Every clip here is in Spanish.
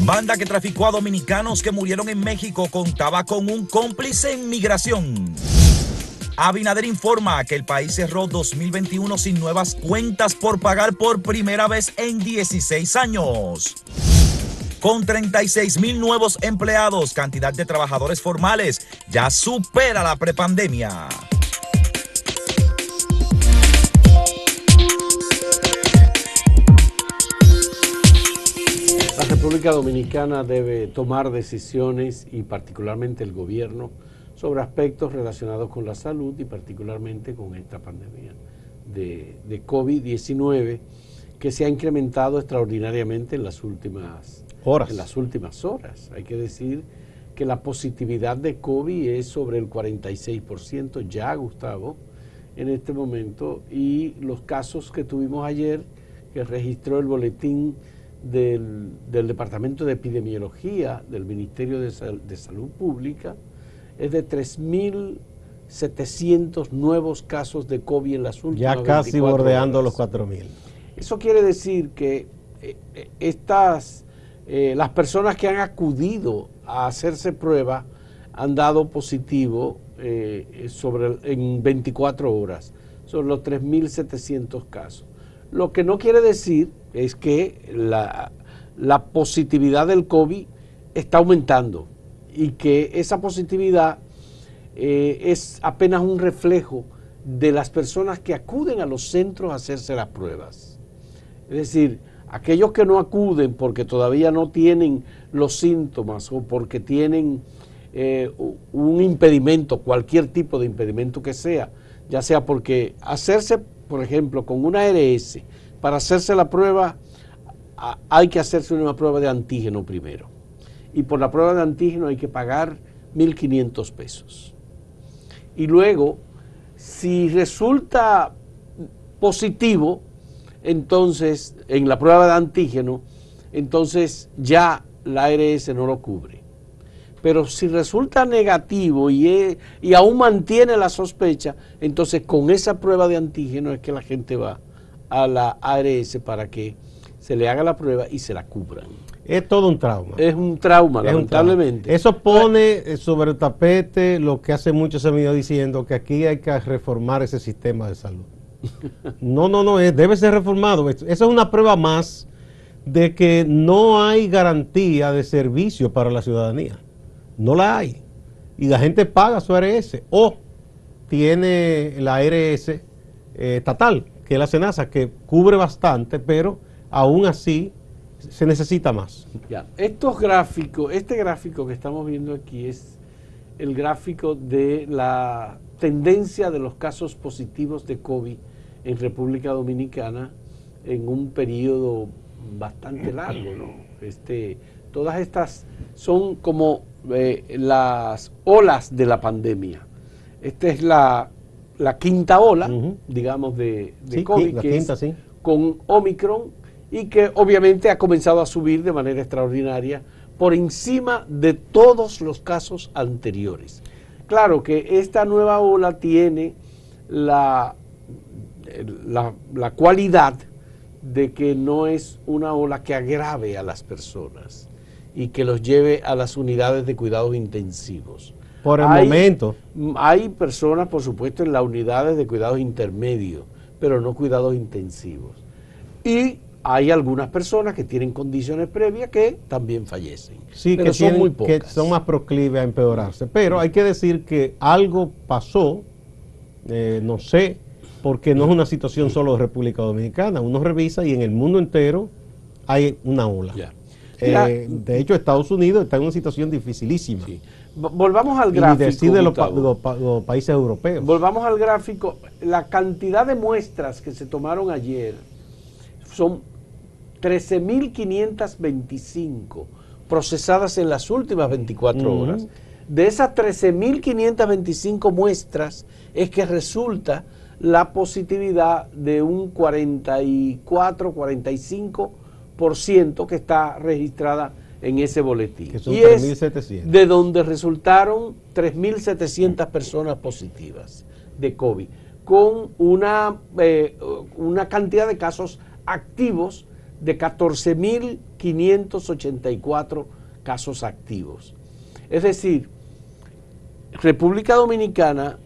Banda que traficó a dominicanos que murieron en México contaba con un cómplice en migración. Abinader informa que el país cerró 2021 sin nuevas cuentas por pagar por primera vez en 16 años. Con 36 mil nuevos empleados, cantidad de trabajadores formales ya supera la prepandemia. República Dominicana debe tomar decisiones y particularmente el gobierno sobre aspectos relacionados con la salud y particularmente con esta pandemia de, de COVID-19 que se ha incrementado extraordinariamente en las últimas horas. En las últimas horas. Hay que decir que la positividad de COVID es sobre el 46% ya, Gustavo, en este momento, y los casos que tuvimos ayer, que registró el boletín del, del Departamento de Epidemiología del Ministerio de, Sal- de Salud Pública, es de 3.700 nuevos casos de COVID en las últimas Ya casi 24 bordeando horas. los 4.000. Eso quiere decir que eh, eh, estas, eh, las personas que han acudido a hacerse prueba han dado positivo eh, sobre en 24 horas, sobre los 3.700 casos. Lo que no quiere decir es que la, positividad del COVID está aumentando y que esa positividad eh, es apenas un reflejo de las personas que acuden a los centros a hacerse las pruebas. Es decir, aquellos que no acuden porque todavía no tienen los síntomas o porque tienen eh, un impedimento, cualquier tipo de impedimento que sea, ya sea porque hacerse, por ejemplo, con una ARS, para hacerse la prueba, hay que hacerse una prueba de antígeno primero. Y por la prueba de antígeno hay que pagar 1.500 pesos. Y luego, si resulta positivo, entonces en la prueba de antígeno, entonces ya la ARS no lo cubre. Pero si resulta negativo y, es- y aún mantiene la sospecha, entonces con esa prueba de antígeno es que la gente va a la ARS para que se le haga la prueba y se la cubran. Es todo un trauma. Es un trauma, Es un trauma. lamentablemente. Eso pone sobre el tapete lo que hace mucho se venido diciendo, que aquí hay que reformar ese sistema de salud. No, no, no, es- debe ser reformado. Eso es una prueba más de que no hay garantía de servicio para la ciudadanía. No la hay. Y la gente paga su ARS o tiene la ARS eh, estatal, que es la SENASA, que cubre bastante, pero aún así se necesita más. Ya, estos gráficos, este gráfico que estamos viendo aquí es el gráfico de la tendencia de los casos positivos de COVID en República Dominicana en un periodo bastante largo, ¿no? Este, todas estas son como eh, las olas de la pandemia. Esta es la, la quinta ola, digamos, de, de Sí, COVID, la que quinta, es sí. con Omicron y que obviamente ha comenzado a subir de manera extraordinaria por encima de todos los casos anteriores. Claro que esta nueva ola tiene la, la, la cualidad de que no es una ola que agrave a las personas y que los lleve a las unidades de cuidados intensivos. Por el Hay- momento. Hay personas, por supuesto, en las unidades de cuidados intermedios, pero no cuidados intensivos. Y hay algunas personas que tienen condiciones previas que también fallecen. Sí, pero que, son tienen- muy que pocas. son más proclives a empeorarse. Pero hay que decir que algo pasó, eh, no sé, porque no es una situación solo de República Dominicana. Uno revisa y en el mundo entero hay una ola. Eh, de hecho, Estados Unidos está en una situación dificilísima. sí. Volvamos al Y gráfico. decir de los, pa- los pa- los países europeos. Volvamos al gráfico. La cantidad de muestras que se tomaron ayer son 13.525 procesadas en las últimas 24 Ujú. horas. De esas 13.525 muestras es que resulta la positividad de un 44, 45% que está registrada en ese boletín. Que son y es 3.700. de donde resultaron 3.700 personas positivas de COVID, con una, eh, una cantidad de casos activos de 584 casos activos. Es decir, República Dominicana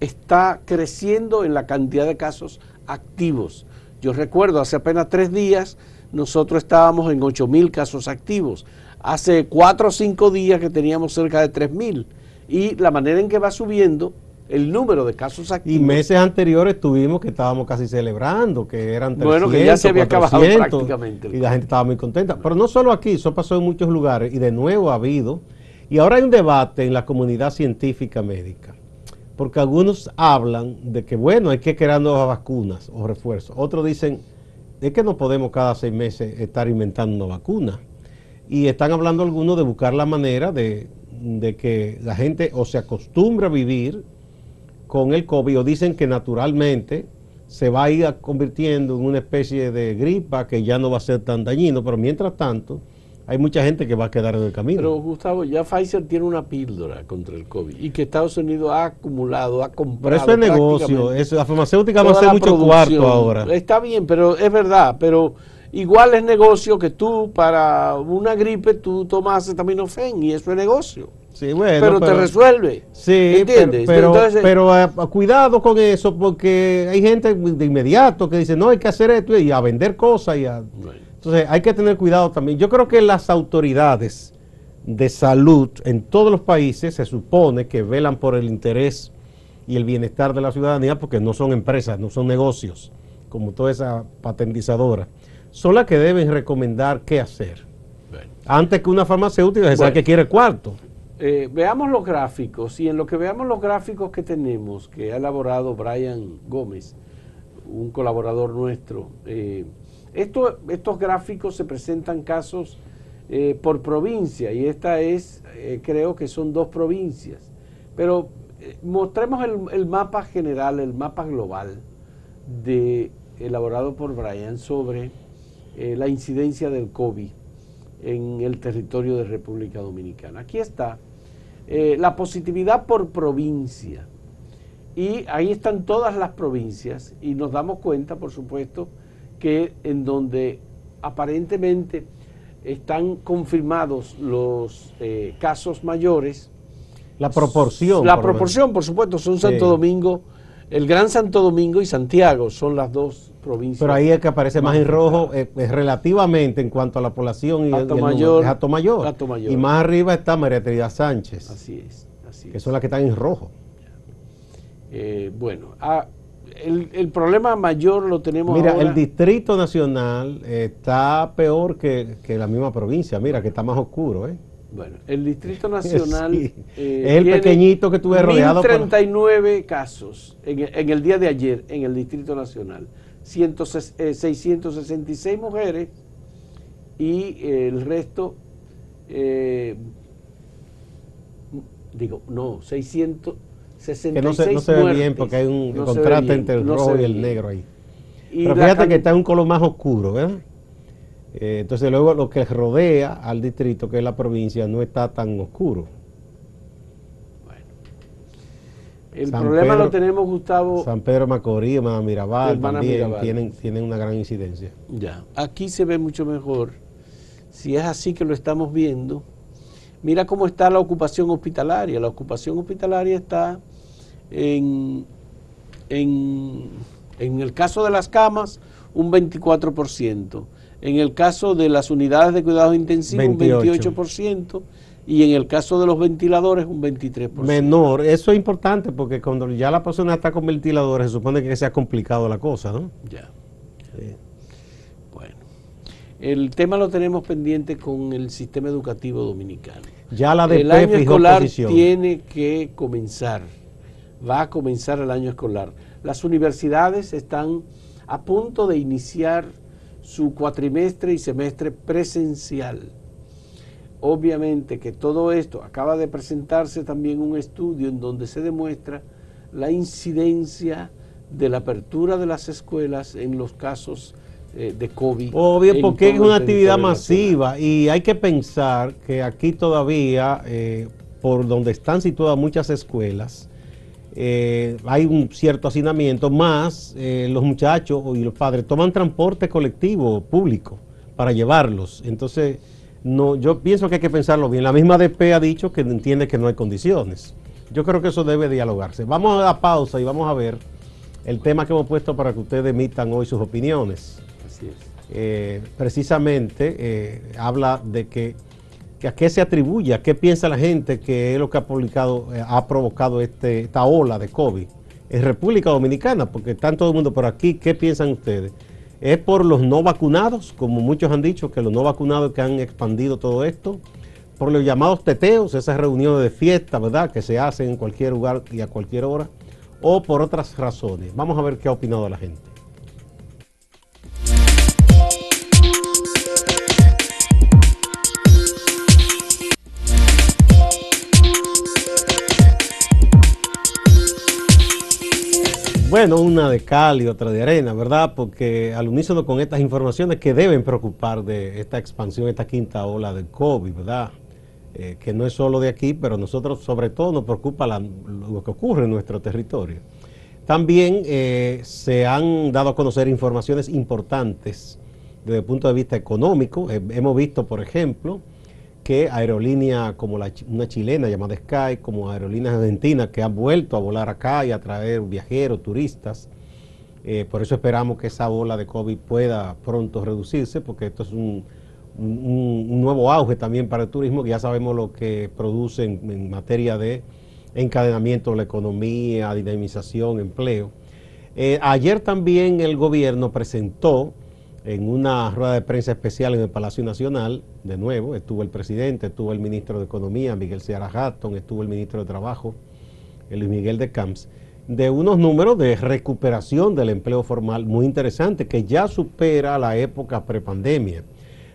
está creciendo en la cantidad de casos activos. Yo recuerdo, hace apenas tres días nosotros estábamos en 8 mil casos activos. Hace cuatro o cinco días que teníamos cerca de 3 mil. Y la manera en que va subiendo el número de casos activos. Y meses anteriores tuvimos que estábamos casi celebrando, que eran 300, Bueno, que ya se había acabado prácticamente. Y la gente estaba muy contenta. Pero no solo aquí, eso pasó en muchos lugares y de nuevo ha habido. Y ahora hay un debate en la comunidad científica médica. Porque algunos hablan de que, bueno, hay que crear nuevas vacunas o refuerzos. Otros dicen, es que no podemos cada seis meses estar inventando una vacuna. Y están hablando algunos de buscar la manera de, que la gente o se acostumbre a vivir con el COVID o dicen que naturalmente se va a ir convirtiendo en una especie de gripa que ya no va a ser tan dañino, pero mientras tanto hay mucha gente que va a quedar en el camino. Pero Gustavo, ya Pfizer tiene una píldora contra el COVID y que Estados Unidos ha acumulado, ha comprado. Pero eso es negocio, es, la farmacéutica va a hacer mucho cuarto ahora. Está bien, pero es verdad, pero igual es negocio que tú para una gripe tú tomas acetaminofén y eso es negocio. Sí, bueno, pero, te resuelve. Sí, ¿entiendes? Pero, pero, eh, cuidado con eso porque hay gente de inmediato que dice, no, hay que hacer esto y a vender cosas. Y a... Entonces hay que tener cuidado también. Yo creo que las autoridades de salud en todos los países se supone que velan por el interés y el bienestar de la ciudadanía porque no son empresas, no son negocios, como toda esa patentizadora. Son las que deben recomendar qué hacer. Antes que una farmacéutica se sabe que quiere cuarto. Eh, veamos los gráficos y en lo que veamos los gráficos que tenemos, que ha elaborado Brian Gómez, un colaborador nuestro, eh, estos gráficos se presentan casos eh, por provincia y esta es, creo que son dos provincias, pero mostremos el, el, mapa general, el mapa global de, elaborado por Brian sobre la incidencia del COVID en el territorio de República Dominicana. Aquí está eh, la positividad por provincia. Y ahí están todas las provincias y nos damos cuenta, por supuesto, que en donde aparentemente están confirmados los eh, casos mayores. La proporción. La proporción, por supuesto, son Santo Domingo, el Gran Santo Domingo y Santiago son las dos provincias. Pero ahí es que aparece más, en rojo eh, relativamente en cuanto a la población y el, mayor, Mayor. Y más arriba está María Trinidad Sánchez. Así es, así Que son las que están en rojo. Eh, bueno, ah, el, problema mayor lo tenemos Mira, el Distrito Nacional está peor que, que la misma provincia. Mira, que está más oscuro, ¿eh? Bueno, el Distrito Nacional eh, es el pequeñito que tuve rodeado 39 casos en, el día de ayer en el Distrito Nacional. 666 eh, mujeres y el resto, eh, digo, no, 666 que no se, no se ve bien porque hay un contraste entre el rojo y el negro ahí. Pero fíjate que está en un color más oscuro, ¿verdad? Eh, entonces luego lo que rodea al distrito, que es la provincia, no está tan oscuro. Bueno. El problema lo tenemos, Gustavo. San Pedro Macorís, Mirabal también Tienen, tienen una gran incidencia. Ya, aquí se ve mucho mejor. Si es así que lo estamos viendo, mira cómo está la ocupación hospitalaria. La ocupación hospitalaria está en, en, en el caso de las camas, un 24%. En el caso de las unidades de cuidados intensivos, un 28%. Y en el caso de los ventiladores, un 23%. Menor. Eso es importante porque cuando ya la persona está con ventiladores, se supone que se ha complicado la cosa, ¿no? Ya. Bueno. El tema lo tenemos pendiente con el sistema educativo dominicano. Ya la El año escolar tiene que comenzar. Va a comenzar el año escolar. Las universidades están a punto de iniciar su cuatrimestre y semestre presencial. Obviamente que todo esto acaba de presentarse también un estudio en donde se demuestra la incidencia de la apertura de las escuelas en los casos eh, de COVID. Obvio, porque es una actividad masiva y hay que pensar que aquí todavía, eh, por donde están situadas muchas escuelas, eh, hay un cierto hacinamiento, más eh, los muchachos y los padres toman transporte colectivo público para llevarlos. Entonces, no, yo pienso que hay que pensarlo bien. La misma DP ha dicho que entiende que no hay condiciones. Yo creo que eso debe dialogarse. Vamos a la pausa y vamos a ver el tema que hemos puesto para que ustedes emitan hoy sus opiniones. Así es. Eh, precisamente habla de que, a qué se atribuye, a qué piensa la gente que es lo que ha eh, provocado este, esta ola de COVID en República Dominicana, porque están todo el mundo por aquí. ¿Qué piensan ustedes? ¿Es por los no vacunados, como muchos han dicho, que los no vacunados que han expandido todo esto? ¿Por los llamados teteos, esas reuniones de fiesta, verdad, que se hacen en cualquier lugar y a cualquier hora? ¿O por otras razones? Vamos a ver qué ha opinado la gente. Bueno, una de cal y otra de arena, ¿verdad? Porque al unísono con estas informaciones que deben preocupar de esta expansión, esta quinta ola del COVID, ¿verdad? Eh, que no es solo de aquí, pero nosotros sobre todo nos preocupa lo que ocurre en nuestro territorio. También eh, se han dado a conocer informaciones importantes desde el punto de vista económico. Eh, hemos visto, por ejemplo, que aerolíneas como la, una chilena llamada Sky, como aerolíneas argentinas que han vuelto a volar acá y a traer viajeros, turistas. Eh, por eso esperamos que esa ola de COVID pueda pronto reducirse, porque esto es un, nuevo auge también para el turismo, que ya sabemos lo que produce en, materia de encadenamiento de la economía, dinamización, empleo. Eh, ayer también el gobierno presentó en una rueda de prensa especial en el Palacio Nacional, de nuevo, estuvo el presidente, estuvo el ministro de Economía, Miguel Seara Hatton, estuvo el ministro de Trabajo, Luis Miguel de Camps, de unos números de recuperación del empleo formal muy interesantes, que ya supera la época prepandemia,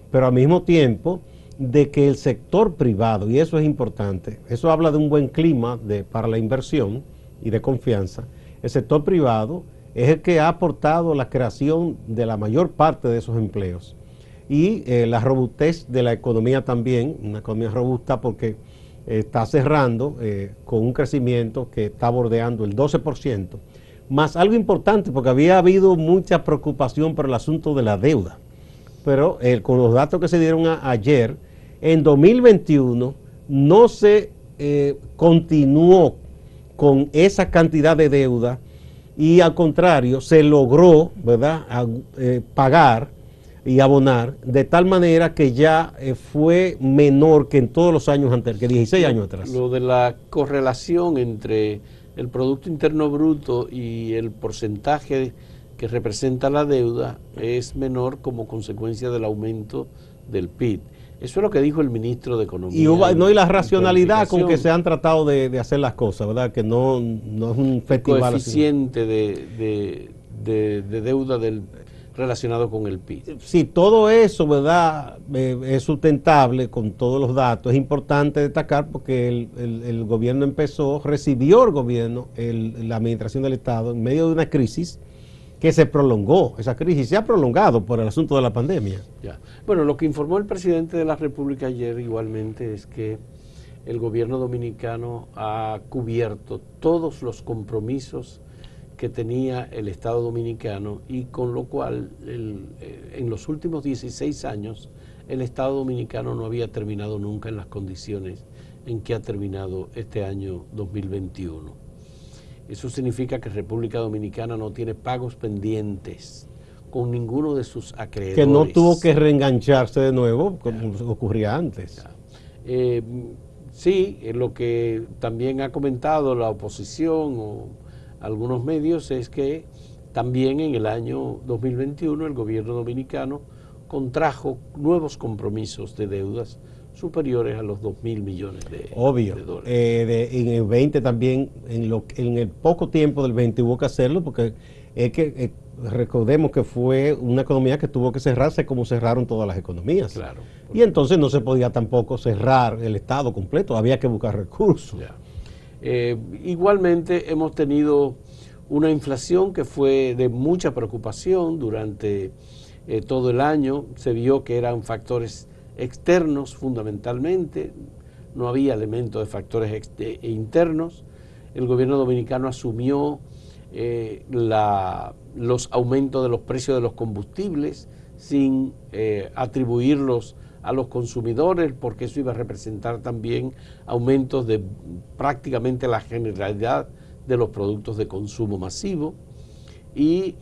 pero al mismo tiempo de que el sector privado, y eso es importante, eso habla de un buen clima de, para la inversión y de confianza, el sector privado es el que ha aportado la creación de la mayor parte de esos empleos. Y eh, la robustez de la economía también, una economía robusta porque está cerrando eh, con un crecimiento que está bordeando el 12%. Más algo importante, porque había habido mucha preocupación por el asunto de la deuda. Pero eh, con los datos que se dieron ayer, en 2021 no se continuó con esa cantidad de deuda y al contrario se logró, ¿verdad?, eh, pagar y abonar de tal manera que ya eh, fue menor que en todos los años anteriores, que 16 años atrás. Lo de la correlación entre el Producto Interno Bruto y el porcentaje que representa la deuda es menor como consecuencia del aumento del PIB. Eso es lo que dijo el ministro de Economía. Y, no, y la racionalidad con que se han tratado de, hacer las cosas, ¿verdad? Que no, no es un festival. El coeficiente de, de, deuda del, relacionado con el PIB. Sí, todo eso, ¿verdad? Eh, es sustentable con todos los datos. Es importante destacar porque el, el, gobierno empezó, recibió el gobierno, la administración del Estado, en medio de una crisis que se prolongó, esa crisis se ha prolongado por el asunto de la pandemia. Bueno, lo que informó el presidente de la República ayer igualmente es que el gobierno dominicano ha cubierto todos los compromisos que tenía el Estado dominicano y con lo cual eh, en los últimos 16 años el Estado dominicano no había terminado nunca en las condiciones en que ha terminado este año 2021. Eso significa que República Dominicana no tiene pagos pendientes con ninguno de sus acreedores. Que no tuvo que reengancharse de nuevo, como ocurría antes. Eh, sí, lo que también ha comentado la oposición o algunos medios es que también en el año 2021 el gobierno dominicano contrajo nuevos compromisos de deudas superiores a los 2 mil millones de, Obvio. dólares. Eh, en el 20 también, en, lo, en el poco tiempo del 20 hubo que hacerlo porque es que eh, recordemos que fue una economía que tuvo que cerrarse como cerraron todas las economías. Claro. Y entonces no se podía tampoco cerrar el Estado completo, había que buscar recursos. Eh, igualmente hemos tenido una inflación que fue de mucha preocupación durante todo el año. Se vio que eran factores externos fundamentalmente, no había elementos de factores e internos. El gobierno dominicano asumió eh, la, los aumentos de los precios de los combustibles sin eh, atribuirlos a los consumidores, porque eso iba a representar también aumentos de prácticamente la generalidad de los productos de consumo masivo. Y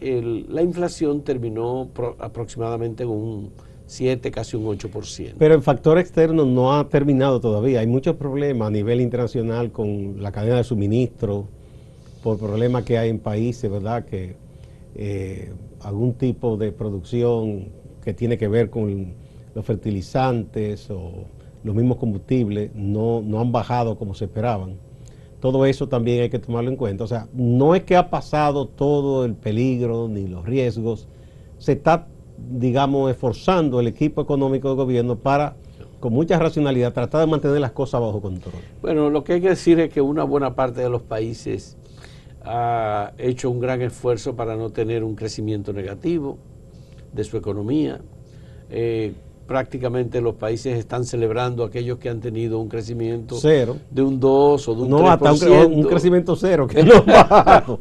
la inflación terminó aproximadamente en un 7, casi un 8%. Pero el factor externo no ha terminado todavía. Hay muchos problemas a nivel internacional con la cadena de suministro, por problemas que hay en países, ¿verdad? Que eh, algún tipo de producción que tiene que ver con los fertilizantes o los mismos combustibles no, no han bajado como se esperaban. Todo eso también hay que tomarlo en cuenta. O sea, no es que ha pasado todo el peligro ni los riesgos. Se está digamos, esforzando el equipo económico del gobierno para, con mucha racionalidad, tratar de mantener las cosas bajo control. Bueno, lo que hay que decir es que una buena parte de los países ha hecho un gran esfuerzo para no tener un crecimiento negativo de su economía. Eh, prácticamente los países están celebrando aquellos que han tenido un crecimiento cero. de un 2 o de un no, 3%. Hasta un, crecimiento cero, que no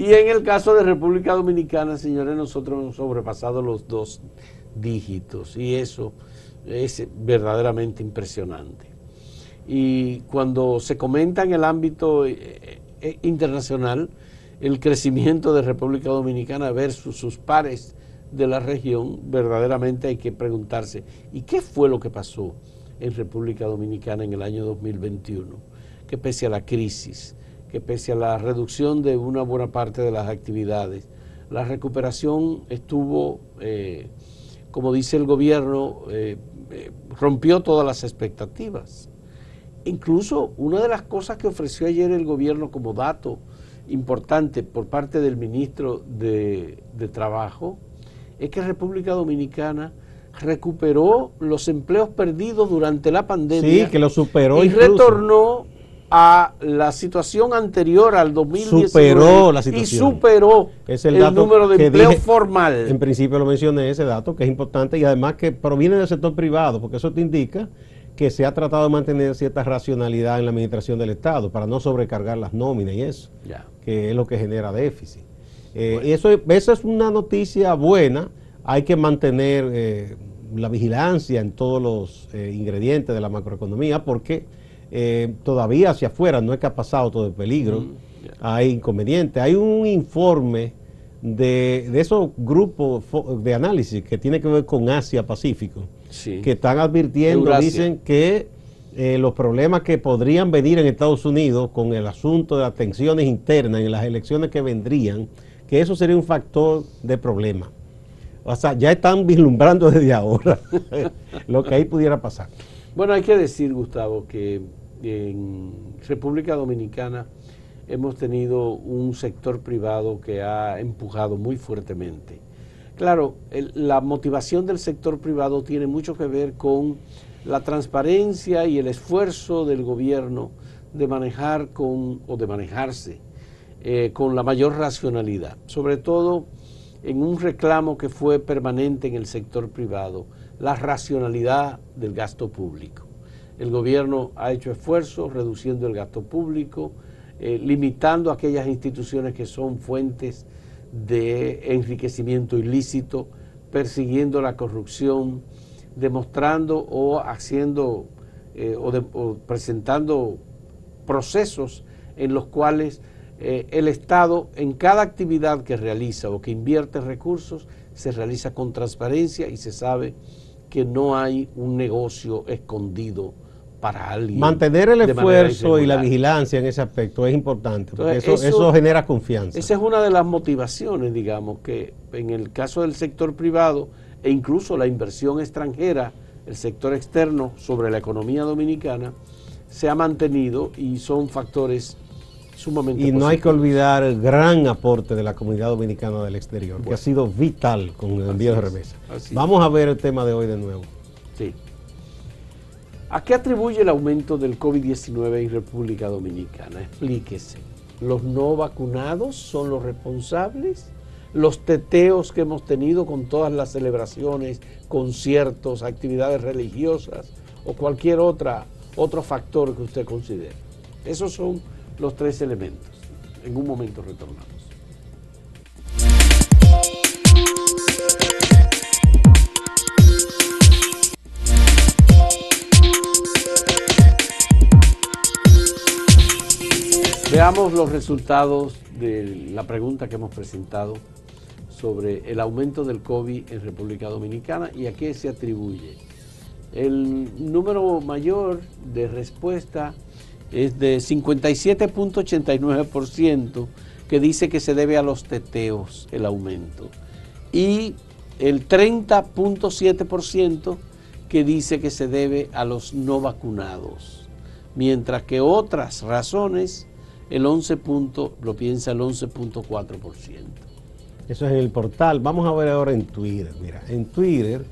Y en el caso de República Dominicana, señores, nosotros hemos sobrepasado los dos dígitos y eso es verdaderamente impresionante. Y cuando se comenta en el ámbito eh, eh, internacional el crecimiento de República Dominicana versus sus pares de la región, verdaderamente hay que preguntarse, ¿y qué fue lo que pasó en República Dominicana en el año 2021? Que pese a la crisis, que pese a la reducción de una buena parte de las actividades, la recuperación estuvo, eh, como dice el gobierno, eh, eh, rompió todas las expectativas. Incluso una de las cosas que ofreció ayer el gobierno como dato importante por parte del ministro de, de Trabajo es que República Dominicana recuperó los empleos perdidos durante la pandemia. Sí, que lo superó. Y retornó a la situación anterior al 2019 superó la situación. y superó es el, número de empleo formal. En principio lo mencioné ese dato que es importante y además que proviene del sector privado, porque eso te indica que se ha tratado de mantener cierta racionalidad en la administración del Estado para no sobrecargar las nóminas y eso, que es lo que genera déficit. Eh, eso, eso es una noticia buena, hay que mantener eh, la vigilancia en todos los eh, ingredientes de la macroeconomía porque eh, todavía hacia afuera, no es que ha pasado todo el peligro, mm, hay inconvenientes. Hay un informe de, esos grupos de análisis que tiene que ver con Asia-Pacífico, que están advirtiendo, dicen que eh, los problemas que podrían venir en Estados Unidos con el asunto de las tensiones internas en las elecciones que vendrían, que eso sería un factor de problema. O sea, ya están vislumbrando desde ahora lo que ahí pudiera pasar. Bueno, hay que decir, Gustavo, que en República Dominicana hemos tenido un sector privado que ha empujado muy fuertemente. Claro, la motivación del sector privado tiene mucho que ver con la transparencia y el esfuerzo del gobierno de manejar con o de manejarse eh, con la mayor racionalidad, sobre todo en un reclamo que fue permanente en el sector privado, la racionalidad del gasto público. El gobierno ha hecho esfuerzos reduciendo el gasto público, eh, limitando aquellas instituciones que son fuentes de enriquecimiento ilícito, persiguiendo la corrupción, demostrando o haciendo eh, o, presentando procesos en los cuales eh, el Estado en cada actividad que realiza o que invierte recursos se realiza con transparencia y se sabe que no hay un negocio escondido para alguien. Mantener el esfuerzo y la vigilancia en ese aspecto es importante, porque eso, eso, genera confianza. Esa es una de las motivaciones, digamos, que en el caso del sector privado e incluso la inversión extranjera, el sector externo sobre la economía dominicana, se ha mantenido y son factores sumamente Y no hay que olvidar el gran aporte de la comunidad dominicana del exterior, que ha sido vital con el envío de remesas. Vamos a ver el tema de hoy de nuevo. Sí. ¿A qué atribuye el aumento del COVID-19 en República Dominicana? Explíquese. ¿Los no vacunados son los responsables? ¿Los teteos que hemos tenido con todas las celebraciones, conciertos, actividades religiosas o cualquier otra, otro factor que usted considere? Esos son los tres elementos. En un momento retornamos. Veamos los resultados de la pregunta que hemos presentado sobre el aumento del COVID en República Dominicana y a qué se atribuye. El número mayor de respuesta es de 57.89% que dice que se debe a los teteos el aumento y el 30.7% que dice que se debe a los no vacunados, mientras que otras razones el 11 lo piensa el 11.4%. Eso es en el portal. Vamos a ver ahora en Twitter. Mira, en Twitter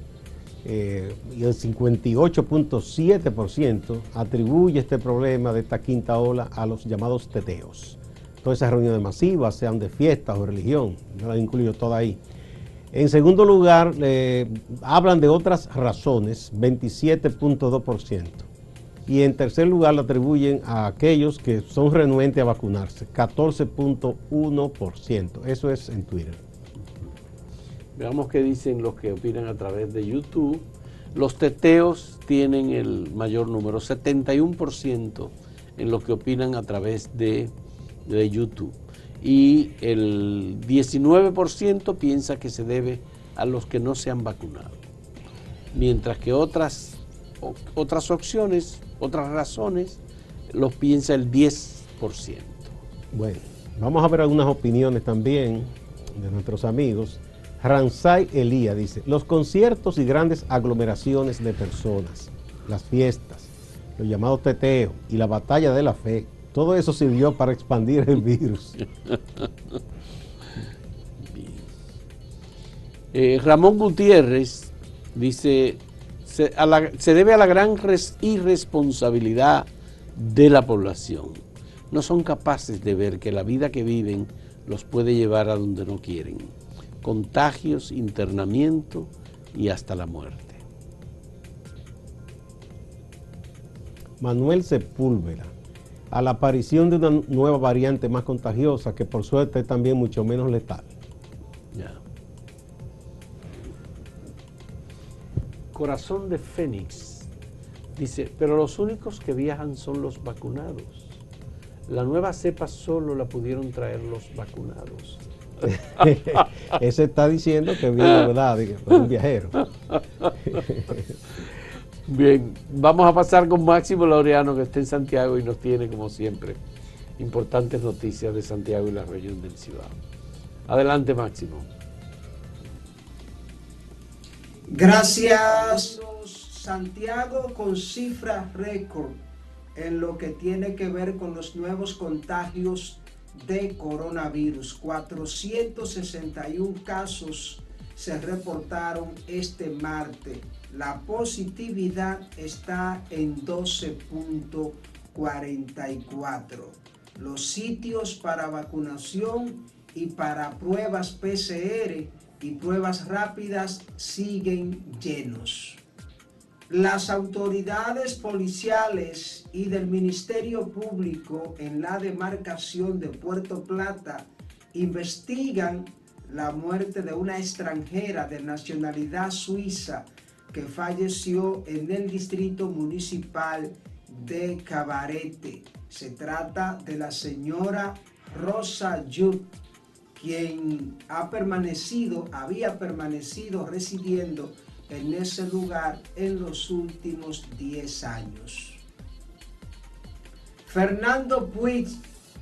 eh, el 58.7% atribuye este problema de esta quinta ola a los llamados teteos. Todas esas reuniones masivas, sean de fiestas o religión, yo las incluyo todas ahí. En segundo lugar, hablan de otras razones, 27.2% y en tercer lugar lo atribuyen a aquellos que son renuentes a vacunarse, 14.1%. Eso es en Twitter. Veamos qué dicen los que opinan a través de YouTube. Los teteos tienen el mayor número, 71% en los que opinan a través de, de YouTube. Y el 19% piensa que se debe a los que no se han vacunado. Mientras que otras, otras opciones otras razones los piensa el 10%. Bueno, vamos a ver algunas opiniones también de nuestros amigos. Ransay Elía dice, los conciertos y grandes aglomeraciones de personas, las fiestas, los llamados teteo y la batalla de la fe, todo eso sirvió para expandir el virus. Eh, Ramón Gutiérrez dice, se, debe a la gran irresponsabilidad de la población. No son capaces de ver que la vida que viven los puede llevar a donde no quieren. Contagios, internamiento y hasta la muerte. Manuel Sepúlveda, a la aparición de una nueva variante más contagiosa que por suerte es también mucho menos letal. Corazón de Fénix dice, pero los únicos que viajan son los vacunados. La nueva cepa solo la pudieron traer los vacunados. Ese está diciendo que viene verdad, es un viajero. Bien, vamos a pasar con Máximo Laureano que está en Santiago y nos tiene como siempre importantes noticias de Santiago y la región del Cibao. Adelante Máximo. Gracias. Santiago con cifra récord en lo que tiene que ver con los nuevos contagios de coronavirus. 461 casos se reportaron este martes. La positividad está en 12.44. Los sitios para vacunación y para pruebas PCR y pruebas rápidas siguen llenos. Las autoridades policiales y del Ministerio Público en la demarcación de Puerto Plata investigan la muerte de una extranjera de nacionalidad suiza que falleció en el distrito municipal de Cabarete. Se trata de la señora Rosa Yut quien ha permanecido, había permanecido residiendo en ese lugar en los últimos 10 años. Fernando Puig,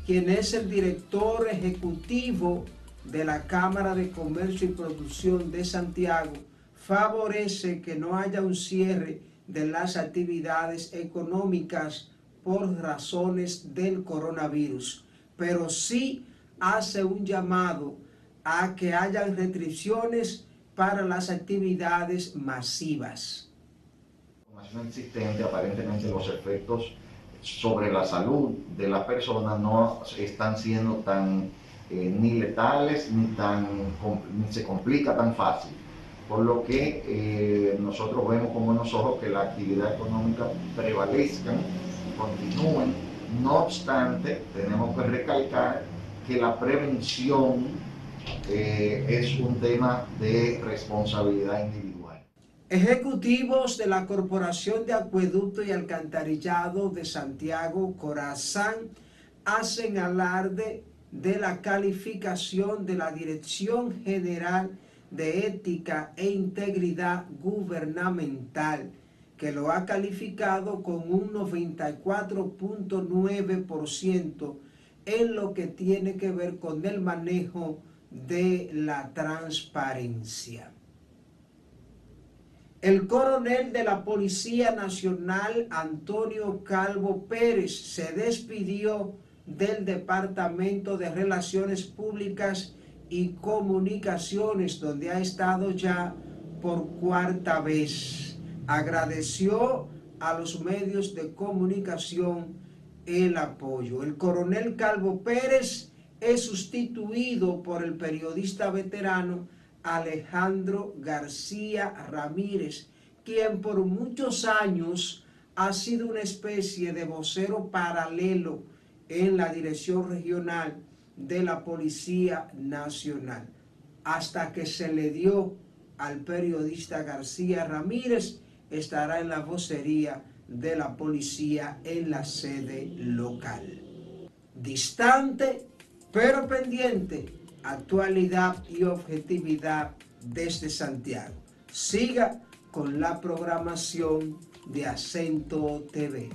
quien es el director ejecutivo de la Cámara de Comercio y Producción de Santiago, favorece que no haya un cierre de las actividades económicas por razones del coronavirus, pero sí hace un llamado a que hayan restricciones para las actividades masivas. Información existente, aparentemente los efectos sobre la salud de la persona no están siendo tan eh, ni letales ni, tan, ni se complica tan fácil. Por lo que eh, nosotros vemos como nosotros que la actividad económica prevalezca, continúen. No obstante, tenemos que recalcar que la prevención eh, es un tema de responsabilidad individual. Ejecutivos de la Corporación de Acueducto y Alcantarillado de Santiago, Corazán, hacen alarde de la calificación de la Dirección General de Ética e Integridad Gubernamental, que lo ha calificado con un 94.9% en lo que tiene que ver con el manejo de la transparencia. El coronel de la Policía Nacional, Antonio Calvo Pérez, se despidió del Departamento de Relaciones Públicas y Comunicaciones, donde ha estado ya por cuarta vez. Agradeció a los medios de comunicación el apoyo. El coronel Calvo Pérez es sustituido por el periodista veterano Alejandro García Ramírez, quien por muchos años ha sido una especie de vocero paralelo en la dirección regional de la Policía Nacional, hasta que se le dio al periodista García Ramírez, estará en la vocería de la policía en la sede local. Distante, pero pendiente, actualidad y objetividad desde Santiago. Siga con la programación de Acento TV.